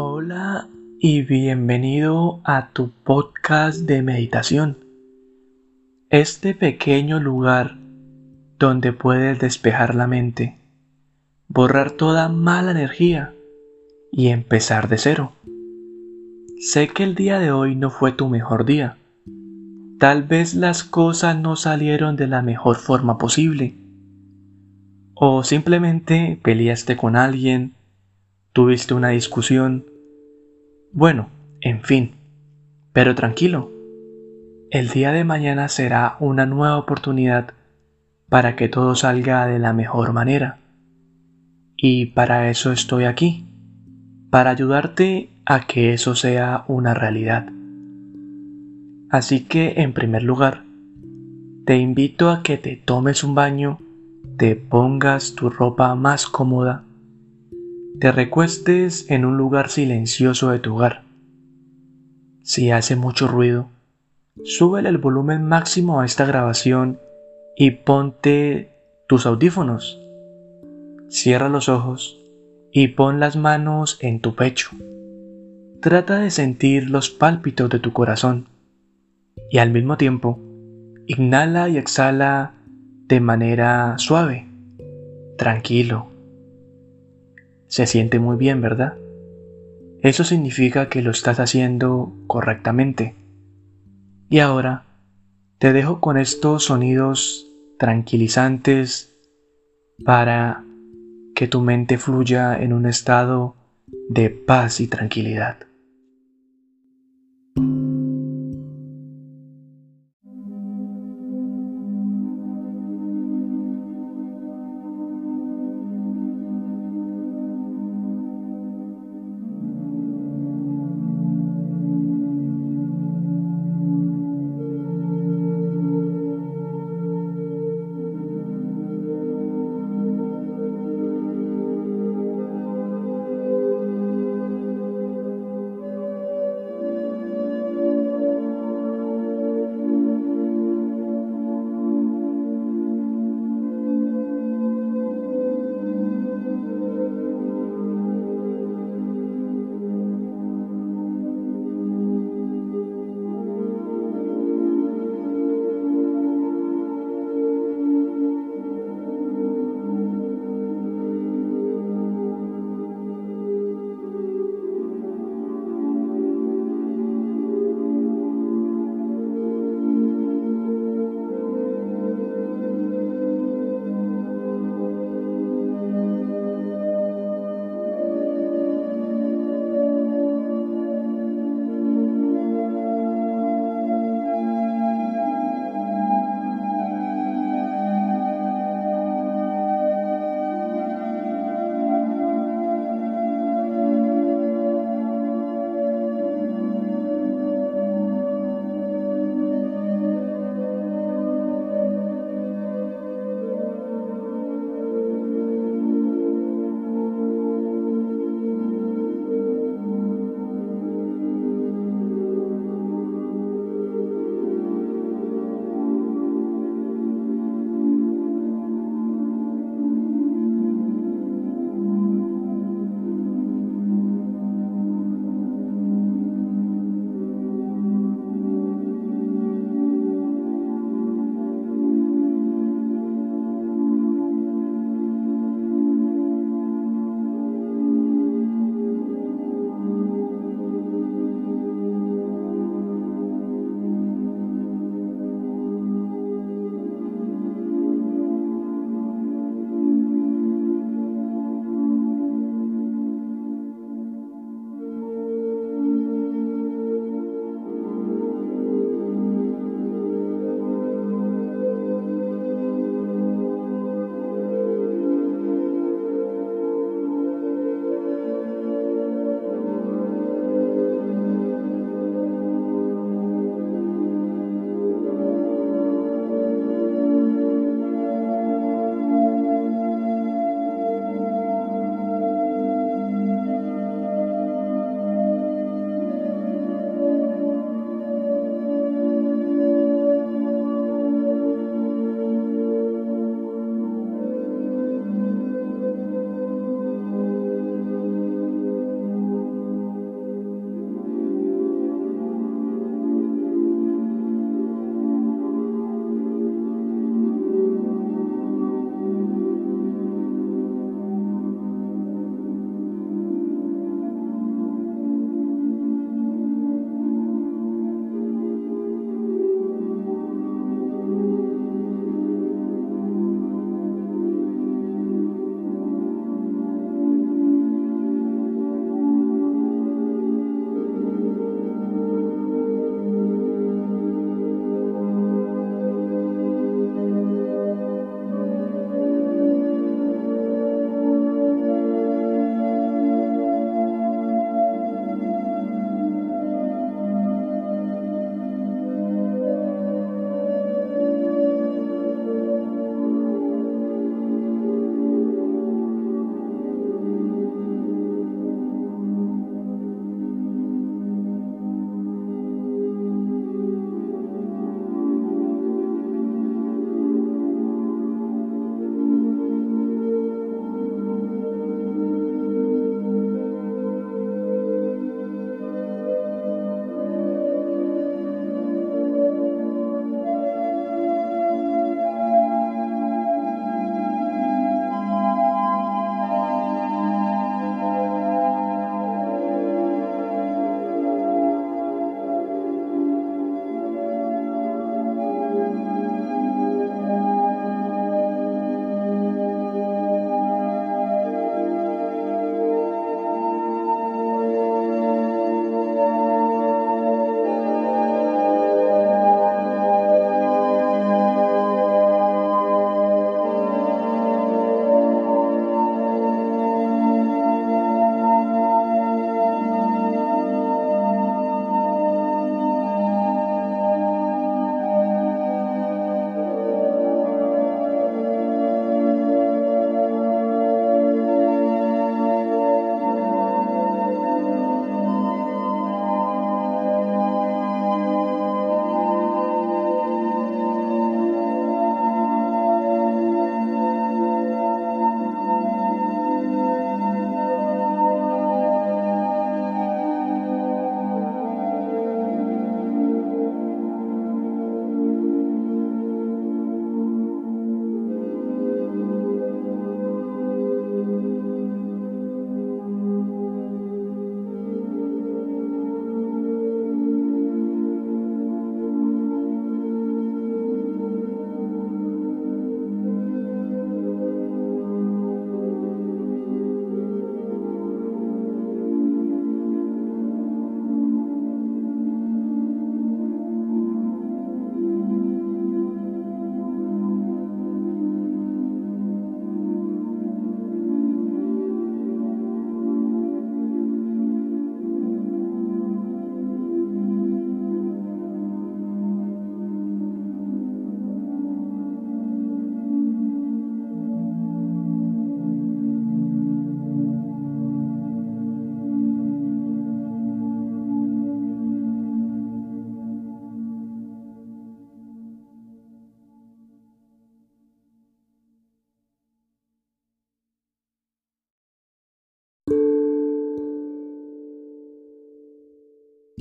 Hola y bienvenido a tu podcast de meditación. Este pequeño lugar donde puedes despejar la mente, borrar toda mala energía y empezar de cero. Sé que el día de hoy no fue tu mejor día. Tal vez las cosas no salieron de la mejor forma posible. O simplemente peleaste con alguien, tuviste una discusión. Bueno, en fin. Pero tranquilo. El día de mañana será una nueva oportunidad para que todo salga de la mejor manera. Y para eso estoy aquí, para ayudarte a que eso sea una realidad. Así que, en primer lugar, te invito a que te tomes un baño, te pongas tu ropa más cómoda, te recuestes en un lugar silencioso de tu hogar. Si hace mucho ruido, súbele el volumen máximo a esta grabación y ponte tus audífonos. Cierra los ojos y pon las manos en tu pecho. Trata de sentir los pálpitos de tu corazón y al mismo tiempo inhala y exhala de manera suave, tranquilo. Se siente muy bien, ¿verdad? Eso significa que lo estás haciendo correctamente. Y ahora te dejo con estos sonidos tranquilizantes para que tu mente fluya en un estado de paz y tranquilidad.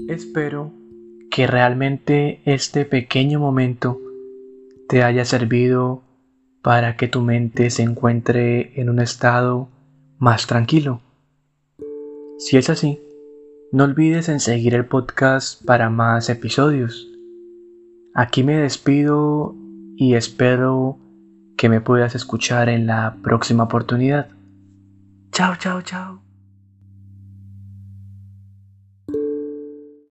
Espero que realmente este pequeño momento te haya servido para que tu mente se encuentre en un estado más tranquilo. Si es así, no olvides en seguir el podcast para más episodios. Aquí me despido y espero que me puedas escuchar en la próxima oportunidad. Chao, chao, chao.